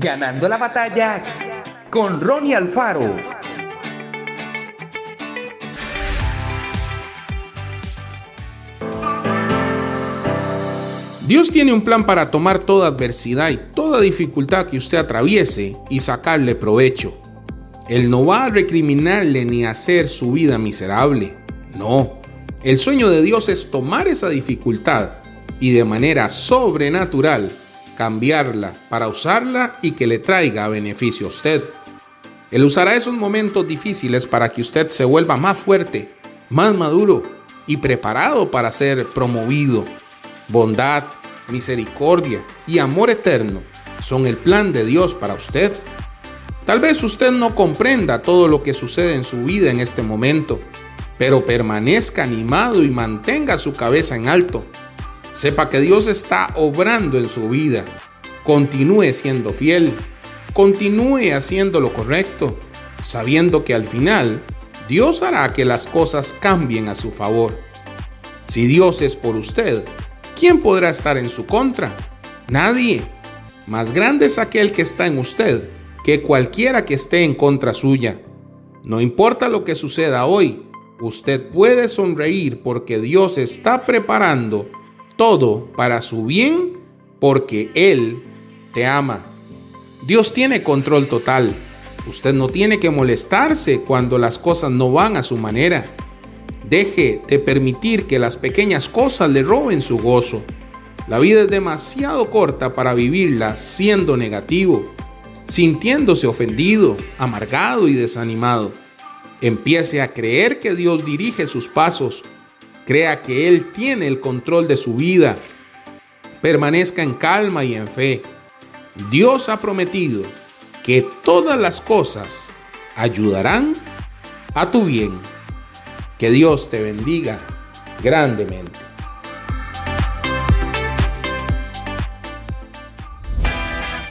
Ganando la batalla con Ronnie Alfaro. Dios tiene un plan para tomar toda adversidad y toda dificultad que usted atraviese y sacarle provecho. Él no va a recriminarle ni hacer su vida miserable. No. El sueño de Dios es tomar esa dificultad y de manera sobrenatural cambiarla para usarla y que le traiga beneficio a usted. Él usará esos momentos difíciles para que usted se vuelva más fuerte, más maduro y preparado para ser promovido. Bondad, misericordia y amor eterno son el plan de Dios para usted. Tal vez usted no comprenda todo lo que sucede en su vida en este momento, pero permanezca animado y mantenga su cabeza en alto. Sepa que Dios está obrando en su vida. Continúe siendo fiel. Continúe haciendo lo correcto, sabiendo que al final Dios hará que las cosas cambien a su favor. Si Dios es por usted, ¿quién podrá estar en su contra? Nadie. Más grande es aquel que está en usted que cualquiera que esté en contra suya. No importa lo que suceda hoy, usted puede sonreír porque Dios está preparando todo para su bien porque Él te ama. Dios tiene control total. Usted no tiene que molestarse cuando las cosas no van a su manera. Deje de permitir que las pequeñas cosas le roben su gozo. La vida es demasiado corta para vivirla siendo negativo, sintiéndose ofendido, amargado y desanimado. Empiece a creer que Dios dirige sus pasos. Crea que Él tiene el control de su vida. Permanezca en calma y en fe. Dios ha prometido que todas las cosas ayudarán a tu bien. Que Dios te bendiga grandemente.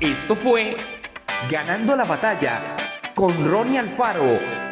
Esto fue Ganando la batalla con Ronnie Alfaro.